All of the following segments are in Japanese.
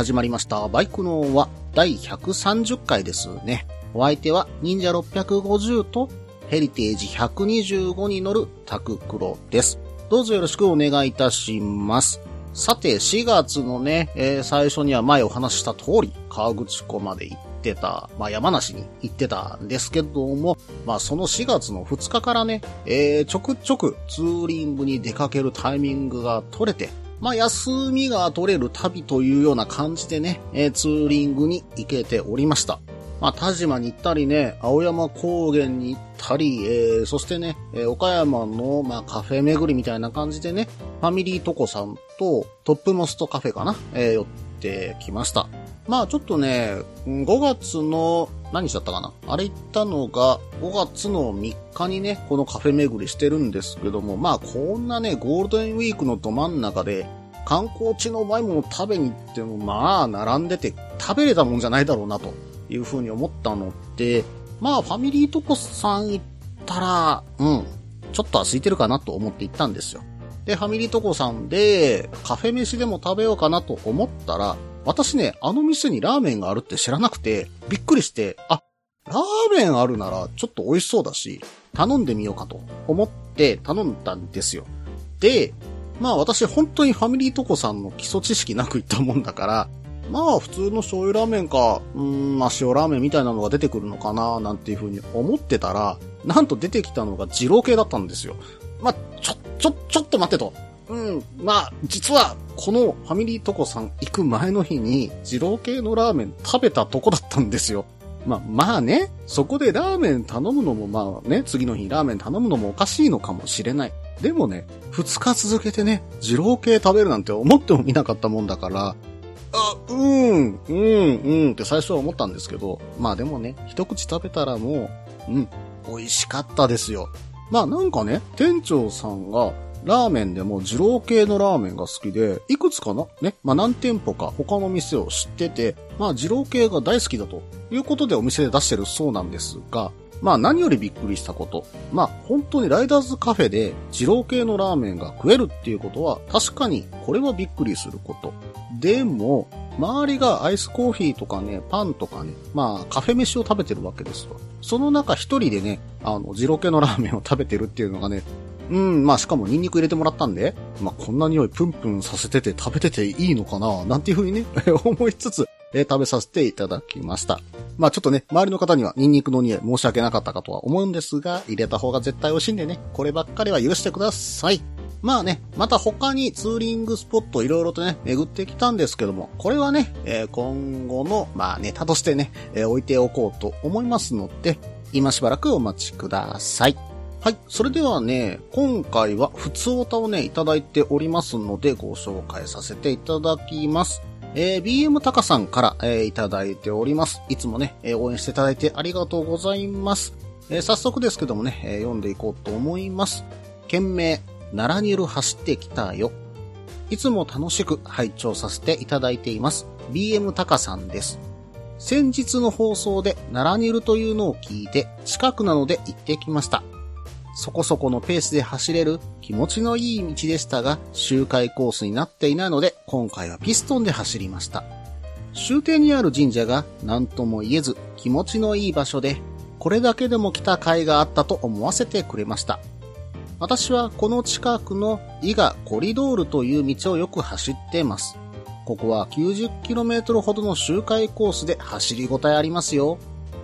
始まりました。バイクのは第130回ですね。お相手は忍者650とヘリテージ125に乗るタククロです。どうぞよろしくお願いいたします。さて、4月のね、えー最初には前お話しした通り、河口湖まで行ってた、まあ山梨に行ってたんですけども、まあその4月の2日からね、えーちょくちょくツーリングに出かけるタイミングが取れて、まあ、休みが取れる旅というような感じでね、えーツーリングに行けておりました。まあ、田島に行ったりね、青山高原に行ったり、えーそしてね、えー岡山の、まあ、カフェ巡りみたいな感じでね、ファミリートコさんとトップモストカフェかな、えー寄ってきました。まあちょっとね、5月の、何日だったかな？あれ行ったのが5月の3日にね、このカフェ巡りしてるんですけども、まあこんなね、ゴールデンウィークのど真ん中で、観光地のうまいもの食べに行っても、まあ並んでて食べれたもんじゃないだろうなというふうに思ったので、まあファミリートコさん行ったら、うん、ちょっとは空いてるかなと思って行ったんですよ。で、ファミリートコさんで、カフェ飯でも食べようかなと思ったら、私ね、あの店にラーメンがあるって知らなくて、びっくりして、あ、ラーメンあるならちょっと美味しそうだし、頼んでみようかと思って頼んだんですよ。で、まあ私本当にファミリートコさんの基礎知識なく行ったもんだから、まあ普通の醤油ラーメンか、うーん、まあ塩ラーメンみたいなのが出てくるのかな、なんていうふうに思ってたら、なんと出てきたのが二郎系だったんですよ。まあ、ちょ、ちょ、ちょっと待ってと。うん、まあ、実は、このファミリートコさん行く前の日に、二郎系のラーメン食べたとこだったんですよ。まあ、まあね、そこでラーメン頼むのもまあね、次の日ラーメン頼むのもおかしいのかもしれない。でもね、二日続けてね、二郎系食べるなんて思ってもみなかったもんだから、あ、うん、うん、うんって最初は思ったんですけど、まあでもね、一口食べたらもう、うん、美味しかったですよ。まあなんかね、店長さんが、ラーメンでも二郎系のラーメンが好きで、いくつかな？ね、まあ何店舗か他の店を知ってて、まあ二郎系が大好きだということでお店で出してるそうなんですが、まあ何よりびっくりしたこと。まあ本当にライダーズカフェで二郎系のラーメンが食えるっていうことは確かにこれはびっくりすること。でも、周りがアイスコーヒーとかね、パンとかね、まあカフェ飯を食べてるわけですわ。その中一人でね、あの、二郎系のラーメンを食べてるっていうのがね、うん、まあしかもニンニク入れてもらったんで、まあこんな匂いプンプンさせてて食べてていいのかな？なんていうふうにね、思いつつ、えー食べさせていただきました。まあちょっとね、周りの方にはニンニクの匂い申し訳なかったかとは思うんですが、入れた方が絶対美味しいんでね、こればっかりは許してください。まあね、また他にツーリングスポットいろいろとね、巡ってきたんですけども、これはね、えー今後の、まあネタとしてね、えー置いておこうと思いますので、今しばらくお待ちください。はい。それではね、今回は普通オタをね、いただいておりますので、ご紹介させていただきます。えー、BM タカさんから、えーいただいております。いつもね、えー応援していただいてありがとうございます。えー早速ですけどもね、えー読んでいこうと思います。件名、奈良にいる走ってきたよ。いつも楽しく拝聴させていただいています。BM タカさんです。先日の放送で奈良にいるというのを聞いて、近くなので行ってきました。そこそこのペースで走れる気持ちのいい道でしたが、周回コースになっていないので、今回はピストンで走りました。終点にある神社が何とも言えず気持ちのいい場所で、これだけでも来た甲斐があったと思わせてくれました。私はこの近くの伊賀コリドールという道をよく走っています。ここは 90km ほどの周回コースで走りごたえありますよ。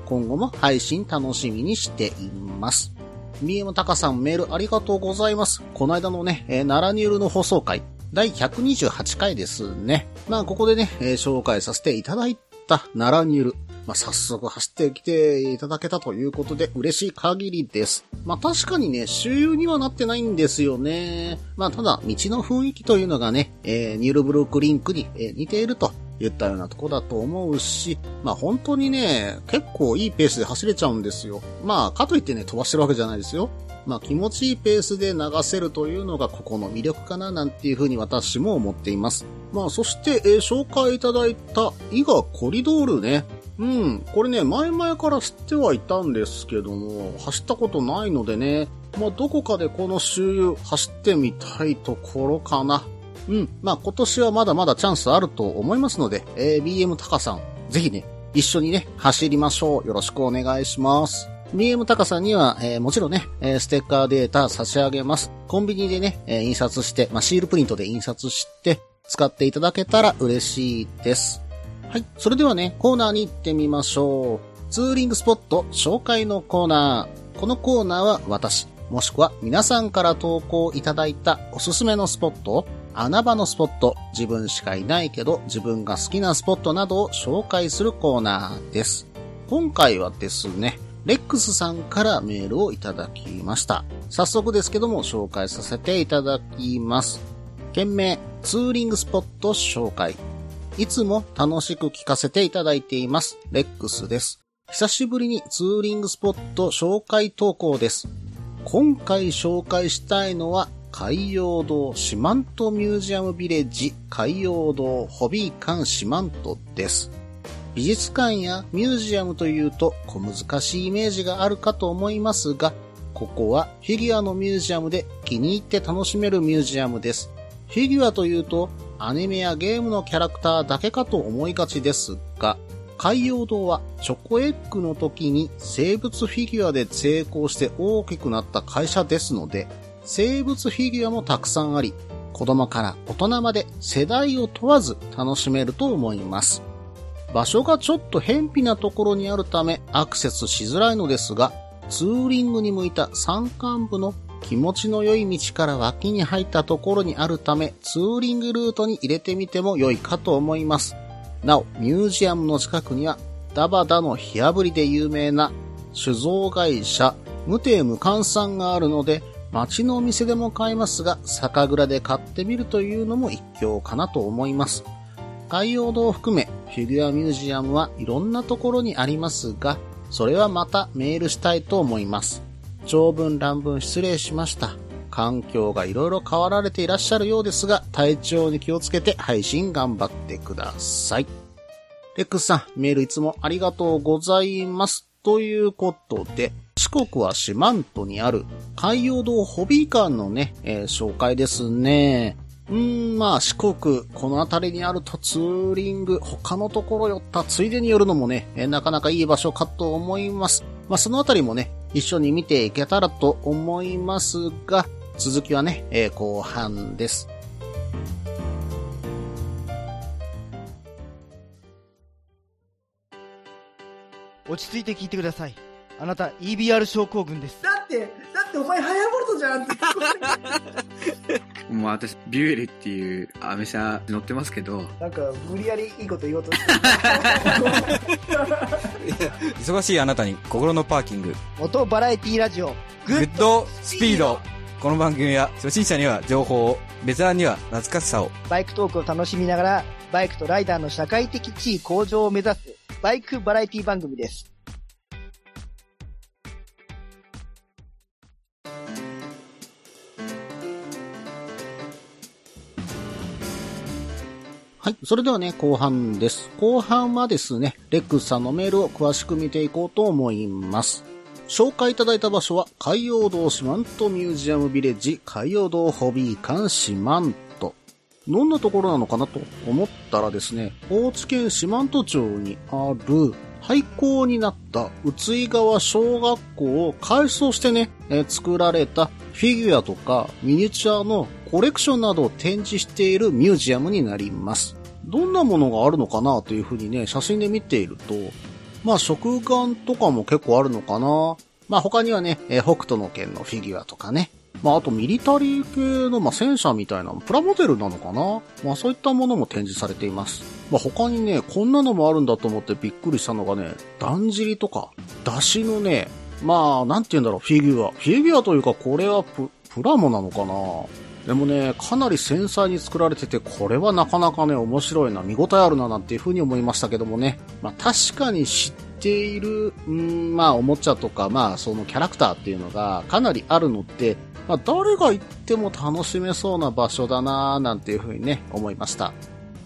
今後も配信楽しみにしています。BM タカさんメールありがとうございます。この間のね、えー奈良ニュールの放送回、第128回ですね。まあ、ここでね、えー紹介させていただいた奈良ニュール。まあ、早速走ってきていただけたということで嬉しい限りです。まあ、確かにね、周遊にはなってないんですよね。まあ、ただ、道の雰囲気というのがね、えーニュールブルークリンクに、えー似ていると言ったようなとこだと思うし、まあ本当にね、結構いいペースで走れちゃうんですよ。まあ、かといってね、飛ばしてるわけじゃないですよ。まあ気持ちいいペースで流せるというのがここの魅力かななんていうふうに私も思っています。まあそして、えー、紹介いただいた伊賀コリドールね。うん、これね、前々から知ってはいたんですけども、走ったことないのでね、まあどこかでこの周遊走ってみたいところかな。うん、まあ今年はまだまだチャンスあると思いますので、えー、BM タカさん、ぜひね、一緒にね、走りましょう。よろしくお願いします。BM 高さんには、えー、もちろんね、えー、ステッカーデータ差し上げます。コンビニでね、えー、印刷して、まあ、シールプリントで印刷して、使っていただけたら嬉しいです。はい。それではね、コーナーに行ってみましょう。ツーリングスポット紹介のコーナー。このコーナーは私、もしくは皆さんから投稿いただいたおすすめのスポットを、穴場のスポット、自分しかいないけど自分が好きなスポットなどを紹介するコーナーです。今回はですね、レックスさんからメールをいただきました。早速ですけども紹介させていただきます。件名、ツーリングスポット紹介。いつも楽しく聞かせていただいています。レックスです。久しぶりにツーリングスポット紹介投稿です。今回紹介したいのは海洋堂四万十ミュージアムビレッジ海洋堂ホビー館四万十です。美術館やミュージアムというと小難しいイメージがあるかと思いますが、ここはフィギュアのミュージアムで気に入って楽しめるミュージアムです。フィギュアというとアニメやゲームのキャラクターだけかと思いがちですが、海洋堂はチョコエッグの時に生物フィギュアで成功して大きくなった会社ですので、生物フィギュアもたくさんあり、子供から大人まで世代を問わず楽しめると思います。場所がちょっと偏僻なところにあるためアクセスしづらいのですが、ツーリングに向いた山間部の気持ちの良い道から脇に入ったところにあるため、ツーリングルートに入れてみても良いかと思います。なお、ミュージアムの近くには、ダバダの火炙りで有名な酒造会社、無定無換算があるので、街のお店でも買えますが、酒蔵で買ってみるというのも一興かなと思います。海洋堂を含め、フィギュアミュージアムはいろんなところにありますが、それはまたメールしたいと思います。長文乱文失礼しました。環境がいろいろ変わられていらっしゃるようですが、体調に気をつけて配信頑張ってください。レックスさん、メールいつもありがとうございます。ということで、四国は四万十にある海洋堂ホビー館のね、えー、紹介ですね。うーん、まあ四国、この辺りにあるとツーリング、他のところ寄ったついでに寄るのもね、えなかなかいい場所かと思います。まあその辺りもね、一緒に見ていけたらと思いますが、続きはね、えー、後半です。落ち着いて聞いてください。あなた EBR 症候群です。だって、だってお前ハヤボルトじゃんって もう私、ビュエルっていうアメ車乗ってますけど。なんか、無理やりいいこと言おうとして 忙しいあなたに心のパーキング。モトバラエティラジオ、グッドスピード。この番組は初心者には情報を、ベテランには懐かしさを。バイクトークを楽しみながら、バイクとライダーの社会的地位向上を目指す、バイクバラエティ番組です。はい。それではね、後半です。後半はですね、レックスさんのメールを詳しく見ていこうと思います。紹介いただいた場所は、海洋堂四万十ミュージアムビレッジ海洋堂ホビー館四万十。どんなところなのかなと思ったらですね、高知県四万十町にある廃校になった宇津井川小学校を改装してね、え、作られたフィギュアとかミニチュアのコレクションなどを展示しているミュージアムになります。どんなものがあるのかなというふうにね、写真で見ていると、まあ食玩とかも結構あるのかな。まあ他にはね、え、北斗の剣のフィギュアとかね。まああとミリタリー系の、まあ、戦車みたいなプラモデルなのかな。まあそういったものも展示されています。まあ他にね、こんなのもあるんだと思ってびっくりしたのがね、だんじりとか、だしのね、まあなんて言うんだろう、フィギュア。フィギュアというかこれはプラモなのかなでもね、かなり繊細に作られてて、これはなかなかね、面白いな、見応えあるな、なんていう風に思いましたけどもね。まあ確かに知っている、ん、まあおもちゃとか、まあそのキャラクターっていうのがかなりあるので、まあ誰が行っても楽しめそうな場所だな、なんていう風にね、思いました。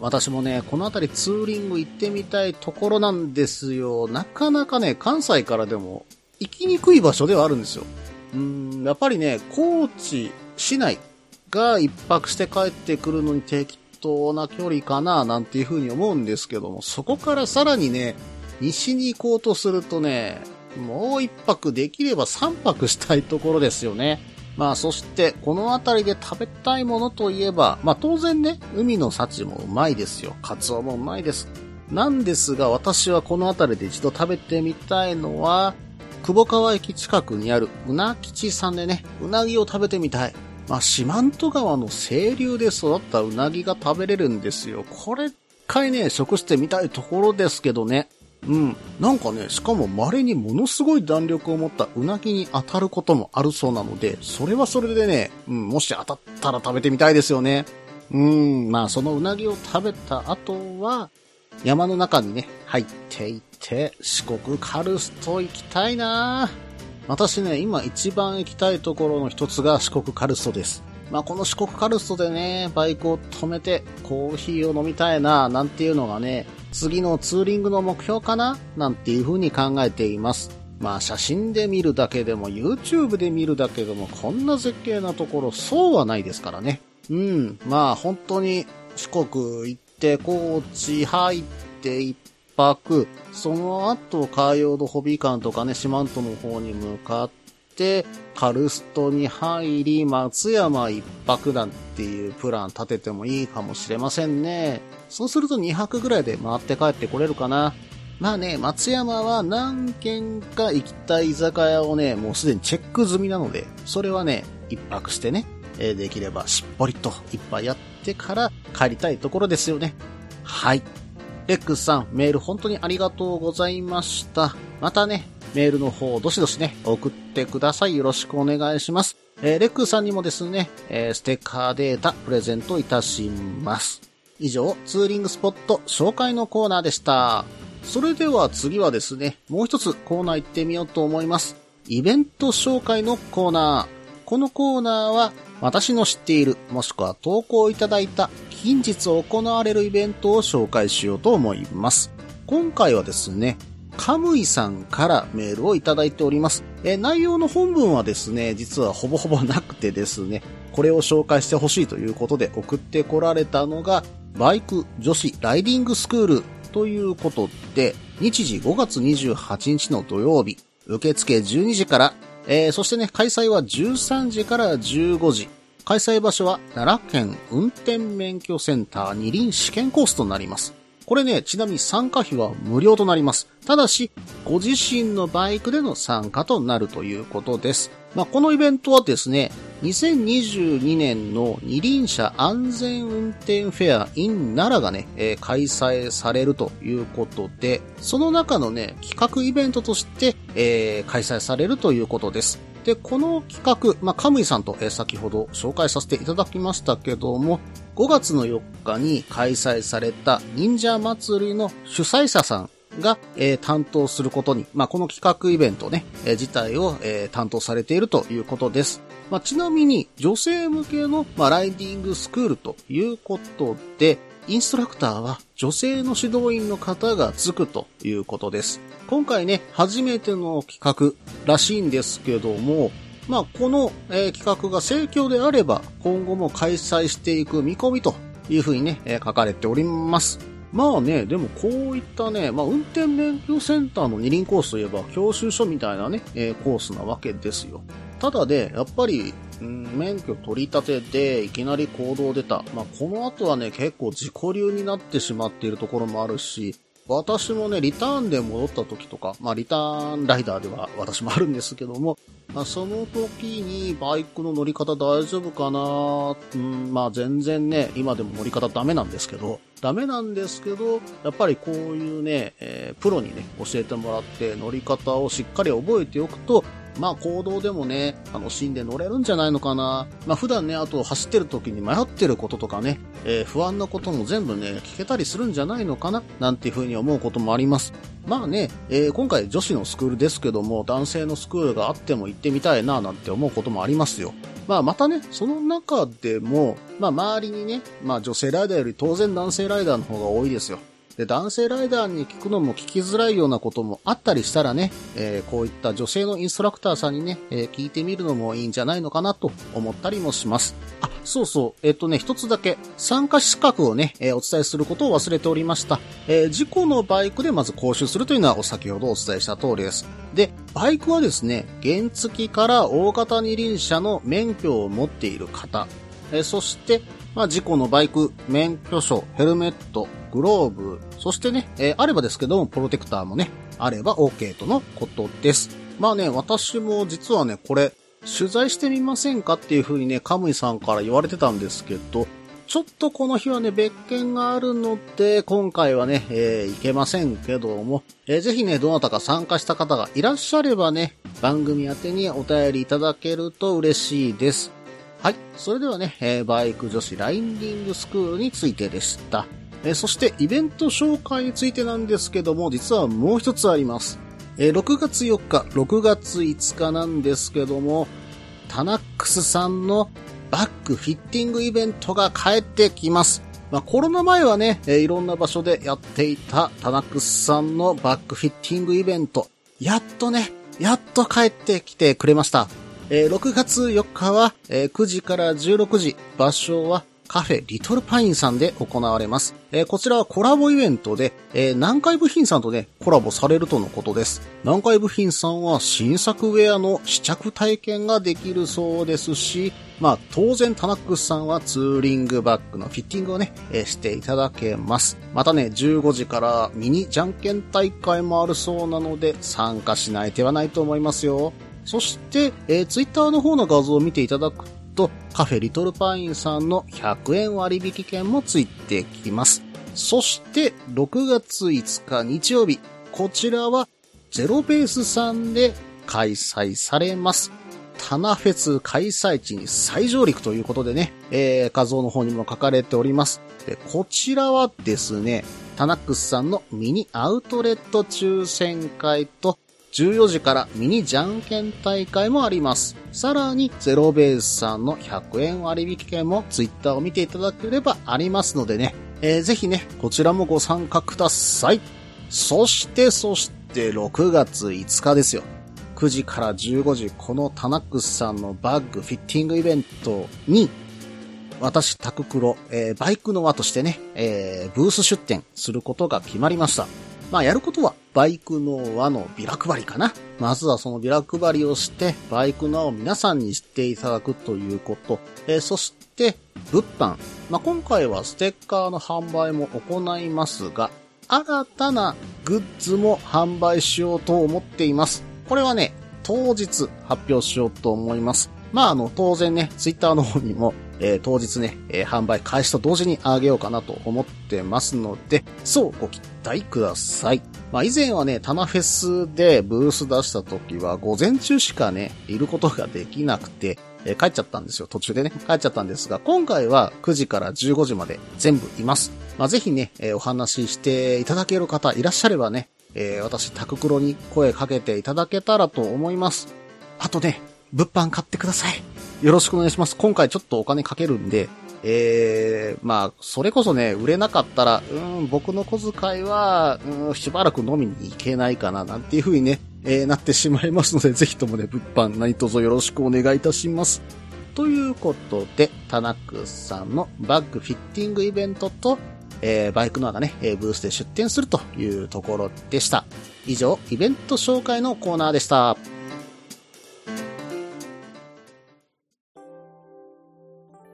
私もね、この辺りツーリング行ってみたいところなんですよ。なかなかね、関西からでも行きにくい場所ではあるんですよ。うん、やっぱりね、高知市内が一泊して帰ってくるのに適当な距離かな、なんていうふうに思うんですけども、そこからさらにね、西に行こうとするとね、もう一泊できれば三泊したいところですよね。まあそして、この辺りで食べたいものといえば、まあ当然ね、海の幸もうまいですよ。カツオもうまいです。なんですが、私はこの辺りで一度食べてみたいのは、久保川駅近くにあるうな吉さんでね、うなぎを食べてみたい。まあ、四万十川の清流で育ったうなぎが食べれるんですよ。これ、一回ね、食してみたいところですけどね。うん。なんかね、しかも稀にものすごい弾力を持ったうなぎに当たることもあるそうなので、それはそれでね、うん、もし当たったら食べてみたいですよね。うん、まあそのうなぎを食べた後は、山の中にね、入っていって、四国カルスト行きたいなぁ私ね、今一番行きたいところの一つが四国カルストです。まあこの四国カルストでね、バイクを止めてコーヒーを飲みたいななんていうのがね、次のツーリングの目標かななんていう風に考えています。まあ写真で見るだけでも YouTube で見るだけでもこんな絶景なところそうはないですからね。うん。まあ本当に四国行って高知入って一泊、その後海洋のホビー館とかね、四万十の方に向かって、カルストに入り、松山一泊なんていうプラン立ててもいいかもしれませんね。そうすると2泊ぐらいで回って帰ってこれるかな。まあね、松山は何軒か行きたい居酒屋をね、もうすでにチェック済みなので、それはね、一泊してね、えできればしっぽりといっぱいやってから帰りたいところですよね。はい。レックスさん、メール本当にありがとうございました。またね、メールの方、どしどしね、送ってください。よろしくお願いします。えーレックスさんにもですね、えーステッカーデータプレゼントいたします。以上、ツーリングスポット紹介のコーナーでした。それでは次はですね、もう一つコーナー行ってみようと思います。イベント紹介のコーナー。このコーナーは、私の知っている、もしくは投稿いただいた、近日行われるイベントを紹介しようと思います。今回はですね、カムイさんからメールをいただいております。え内容の本文はですね、実はほぼほぼなくてですね、これを紹介してほしいということで送ってこられたのが、バイク女子ライディングスクールということで、日時5月28日の土曜日、受付12時から、えーそしてね、開催は13時から15時。開催場所は奈良県運転免許センター二輪試験コースとなります。これね、ちなみに参加費は無料となります。ただし、ご自身のバイクでの参加となるということです。まあ、このイベントはですね、2022年の二輪車安全運転フェア in 奈良がね、えー開催されるということで、その中のね、企画イベントとして、えー開催されるということです。で、この企画、まあ、カムイさんと、えー先ほど紹介させていただきましたけども、5月の4日に開催された忍者祭りの主催者さんが、えー担当することに、まあ、この企画イベントね、えー自体を、えー担当されているということです。まあ、ちなみに、女性向けの、まあ、ライディングスクールということで、インストラクターは女性の指導員の方がつくということです。今回ね、初めての企画らしいんですけども、まあ、この、えー企画が盛況であれば、今後も開催していく見込みというふうにね、えー書かれております。まあね、でもこういったね、まあ運転免許センターの二輪コースといえば教習所みたいなね、えーコースなわけですよ。ただで、やっぱり、うん免許取り立てでいきなり行動出た。まあこの後はね、結構自己流になってしまっているところもあるし、私もね、リターンで戻った時とか、まあリターンライダーでは私もあるんですけども、まあ、その時にバイクの乗り方大丈夫かなうん、まあ全然ね、今でも乗り方ダメなんですけど、ダメなんですけど、やっぱりこういうね、えープロにね、教えてもらって乗り方をしっかり覚えておくと、まあ行動でもね、楽しんで乗れるんじゃないのかな。まあ普段ね、あと走ってる時に迷ってることとかね、えー不安なことも全部ね、聞けたりするんじゃないのかな、なんていうふうに思うこともあります。まあね、えー今回女子のスクールですけども、男性のスクールがあっても行ってみたいな、なんて思うこともありますよ。まあまたね、その中でも、まあ周りにね、まあ女性ライダーより当然男性ライダーの方が多いですよ。で、男性ライダーに聞くのも聞きづらいようなこともあったりしたらね、えーこういった女性のインストラクターさんにね、えー聞いてみるのもいいんじゃないのかなと思ったりもします。あ、そうそう、えっ、とね、一つだけ参加資格をね、えお伝えすることを忘れておりました。え事故のバイクでまず講習するというのはお先ほどお伝えした通りです。で、バイクはですね、原付から大型二輪車の免許を持っている方、えそして、まあ、事故のバイク、免許証、ヘルメット、グローブ、そしてね、えーあればですけども、プロテクターもね、あれば OK とのことです。まあね、私も実はね、これ、取材してみませんかっていう風にね、カムイさんから言われてたんですけど、ちょっとこの日はね、別件があるので、今回はね、えー、いけませんけども、えーぜひね、どなたか参加した方がいらっしゃればね、番組宛てにお便りいただけると嬉しいです。はい。それではね、えーバイク女子ラインディングスクールについてでした。えーそして、イベント紹介についてなんですけども、実はもう一つあります。えー6月4日、6月5日なんですけども、タナックスさんのバックフィッティングイベントが帰ってきます。まあ、コロナ前はね、えーいろんな場所でやっていたタナックスさんのバックフィッティングイベント。やっとね、やっと帰ってきてくれました。えー6月4日は、えー9時から16時、場所はカフェリトルパインさんで行われます。えーこちらはコラボイベントで、えー南海部品さんとね、コラボされるとのことです。南海部品さんは新作ウェアの試着体験ができるそうですし、まあ当然タナックスさんはツーリングバッグのフィッティングをね、えーしていただけます。またね、15時からミニじゃんけん大会もあるそうなので、参加しない手はないと思いますよ。そして、えー、ツイッターの方の画像を見ていただくと、カフェリトルパインさんの100円割引券もついてきます。そして、6月5日日曜日、こちらはゼロベースさんで開催されます。タナフェス開催地に再上陸ということでね、えー、画像の方にも書かれております。で、こちらはですね、タナックスさんのミニアウトレット抽選会と、14時からミニじゃんけん大会もあります。さらに、ゼロベースさんの100円割引券もツイッターを見ていただければありますのでね、えーぜひね、こちらもご参加ください。そして、そして、6月5日ですよ。9時から15時、このタナックスさんのバッグフィッティングイベントに、私、タククロ、えーバイクの輪としてね、えーブース出展することが決まりました。まあ、やることは、バイクの輪のビラ配りかな。まずはそのビラ配りをして、バイクの輪を皆さんに知っていただくということ。えーそして、物販。まあ、今回はステッカーの販売も行いますが、新たなグッズも販売しようと思っています。これはね、当日発表しようと思います。まあ、あの、当然ね、ツイッターの方にも、えー当日ね、えー販売開始と同時にあげようかなと思ってますので、そうご期待ください。まあ、以前はね、タナフェスでブース出した時は、午前中しかね、いることができなくて、えー帰っちゃったんですよ。途中でね、帰っちゃったんですが、今回は9時から15時まで全部います。まあ、ぜひね、えお話ししていただける方いらっしゃればね、え私、タククロに声かけていただけたらと思います。あとね、物販買ってください。よろしくお願いします。今回ちょっとお金かけるんで、えー、まあ、それこそね、売れなかったら、うん、僕の小遣いは、うん、しばらく飲みに行けないかな、なんていう風にね、えーなってしまいますので、ぜひともね、物販何卒よろしくお願いいたします。ということで、タナックさんのバッグフィッティングイベントと、えーバイクの穴ね、えーブースで出店するというところでした。以上、イベント紹介のコーナーでした。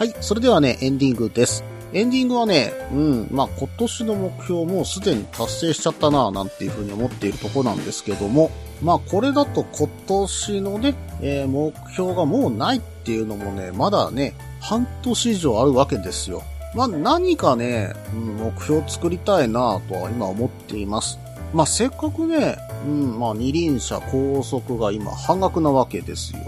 はい、それではね、エンディングです。エンディングはね、うん、まあ今年の目標もうすでに達成しちゃったななんていうふうに思っているとこなんですけども、まあこれだと今年のね、えー目標がもうないっていうのもね、まだね、半年以上あるわけですよ。まあ何かね、うん、目標を作りたいなとは今思っています。まあせっかくね、うん、まあ二輪車高速が今半額なわけですよ。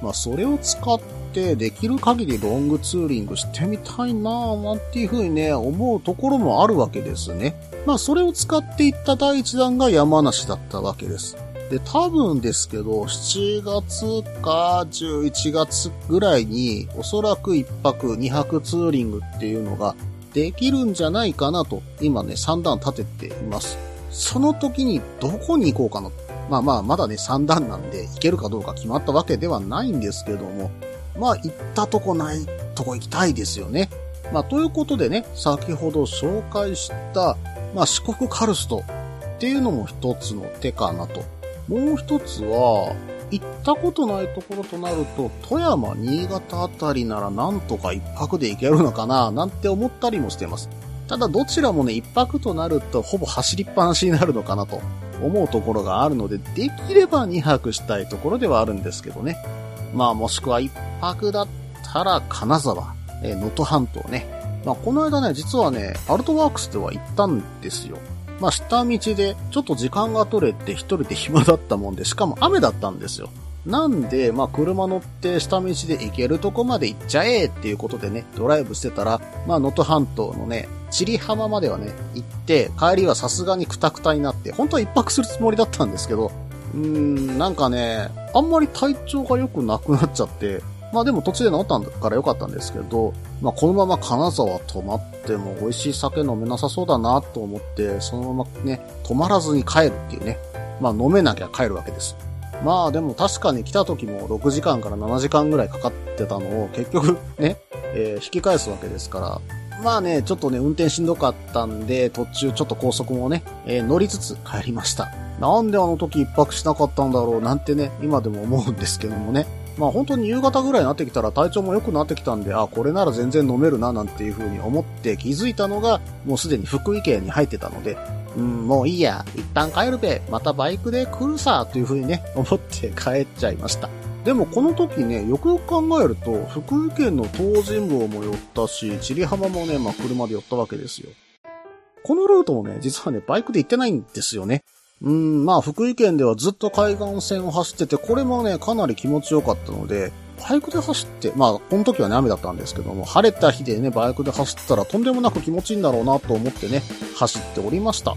まあそれを使ってできる限りロングツーリングしてみたいなぁなんていうふうにね、思うところもあるわけですね。まあそれを使っていった第一弾が山梨だったわけです。で、多分ですけど、7月か11月ぐらいに、おそらく1泊2泊ツーリングっていうのができるんじゃないかなと、今ね、3段立てています。その時にどこに行こうかな。まあまあ、まだね、3段なんで、行けるかどうか決まったわけではないんですけども、まあ、行ったとこないとこ行きたいですよね。まあ、ということでね、先ほど紹介した、まあ、四国カルストっていうのも一つの手かなと。もう一つは、行ったことないところとなると、富山、新潟あたりならなんとか一泊で行けるのかな、なんて思ったりもしています。ただどちらもね、一泊となるとほぼ走りっぱなしになるのかなと思うところがあるので、できれば二泊したいところではあるんですけどね。まあもしくは一泊だったら金沢、えー能登半島ね。まあこの間ね、実はね、アルトワークスでは行ったんですよ。まあ下道でちょっと時間が取れて一人で暇だったもんで、しかも雨だったんですよ。なんで、まあ車乗って下道で行けるとこまで行っちゃえっていうことでね、ドライブしてたら、まあ能登半島のね、チリ浜まではね、行って、帰りはさすがにクタクタになって、本当は一泊するつもりだったんですけど、うーん、なんかね、あんまり体調が良くなくなっちゃって、まあでも途中で治ったんだから良かったんですけど、まあこのまま金沢泊まっても美味しい酒飲めなさそうだなと思って、そのままね、泊まらずに帰るっていうね。まあ飲めなきゃ帰るわけです。まあでも確かに来た時も6時間から7時間ぐらいかかってたのを結局ね、えー引き返すわけですから、まあね、ちょっとね、運転しんどかったんで、途中ちょっと高速もね、えー乗りつつ帰りました。なんであの時一泊しなかったんだろうなんてね、今でも思うんですけどもね。まあ本当に夕方ぐらいになってきたら体調も良くなってきたんで、あ、これなら全然飲めるななんていう風に思って気づいたのが、もうすでに福井県に入ってたので、うん、もういいや、一旦帰るべ、またバイクで来るさ、という風にね、思って帰っちゃいました。でもこの時ね、よくよく考えると、福井県の東尋坊も寄ったし、千里浜もね、まあ車で寄ったわけですよ。このルートもね、実はね、バイクで行ってないんですよね。うん、まあ福井県ではずっと海岸線を走ってて、これもね、かなり気持ちよかったので、バイクで走って、まあ、この時はね、雨だったんですけども、晴れた日でね、バイクで走ったらとんでもなく気持ちいいんだろうなと思ってね、走っておりました。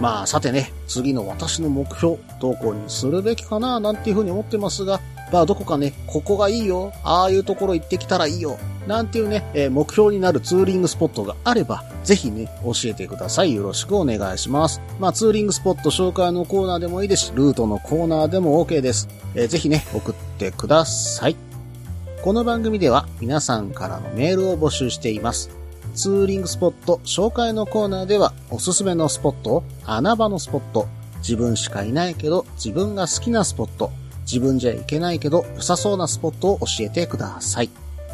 まあ、さてね、次の私の目標、どこにするべきかな、なんていうふうに思ってますが、まあ、どこかね、ここがいいよ、ああいうところ行ってきたらいいよ、なんていうね、えー目標になるツーリングスポットがあれば、ぜひね、教えてください。よろしくお願いします。まあ、ツーリングスポット紹介のコーナーでもいいですし、ルートのコーナーでも OK です。えーぜひね、送ってください。この番組では皆さんからのメールを募集しています。ツーリングスポット紹介のコーナーではおすすめのスポット、穴場のスポット、自分しかいないけど自分が好きなスポット、自分じゃいけないけど良さそうなスポットを教えてください。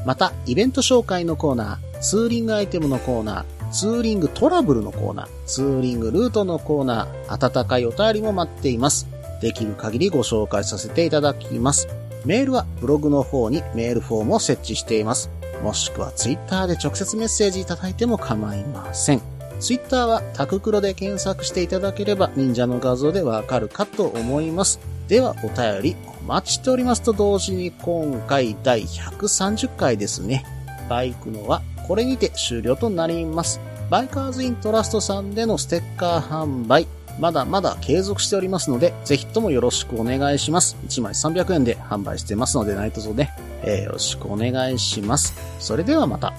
また、イベント紹介のコーナー、ツーリングアイテムのコーナー、ツーリングトラブルのコーナー、ツーリングルートのコーナー、温かいお便りも待っています。できる限りご紹介させていただきます。メールはブログの方にメールフォームを設置しています。もしくはツイッターで直接メッセージいただいても構いません。ツイッターはタククロで検索していただければ忍者の画像でわかるかと思います。ではお便りお待ちしておりますと同時に今回第130回ですね。バイクのはこれにて終了となります。バイカーズイントラストさんでのステッカー販売、まだまだ継続しておりますので、ぜひともよろしくお願いします。1枚300円で販売してますので、何卒ね、えーよろしくお願いします。それではまた。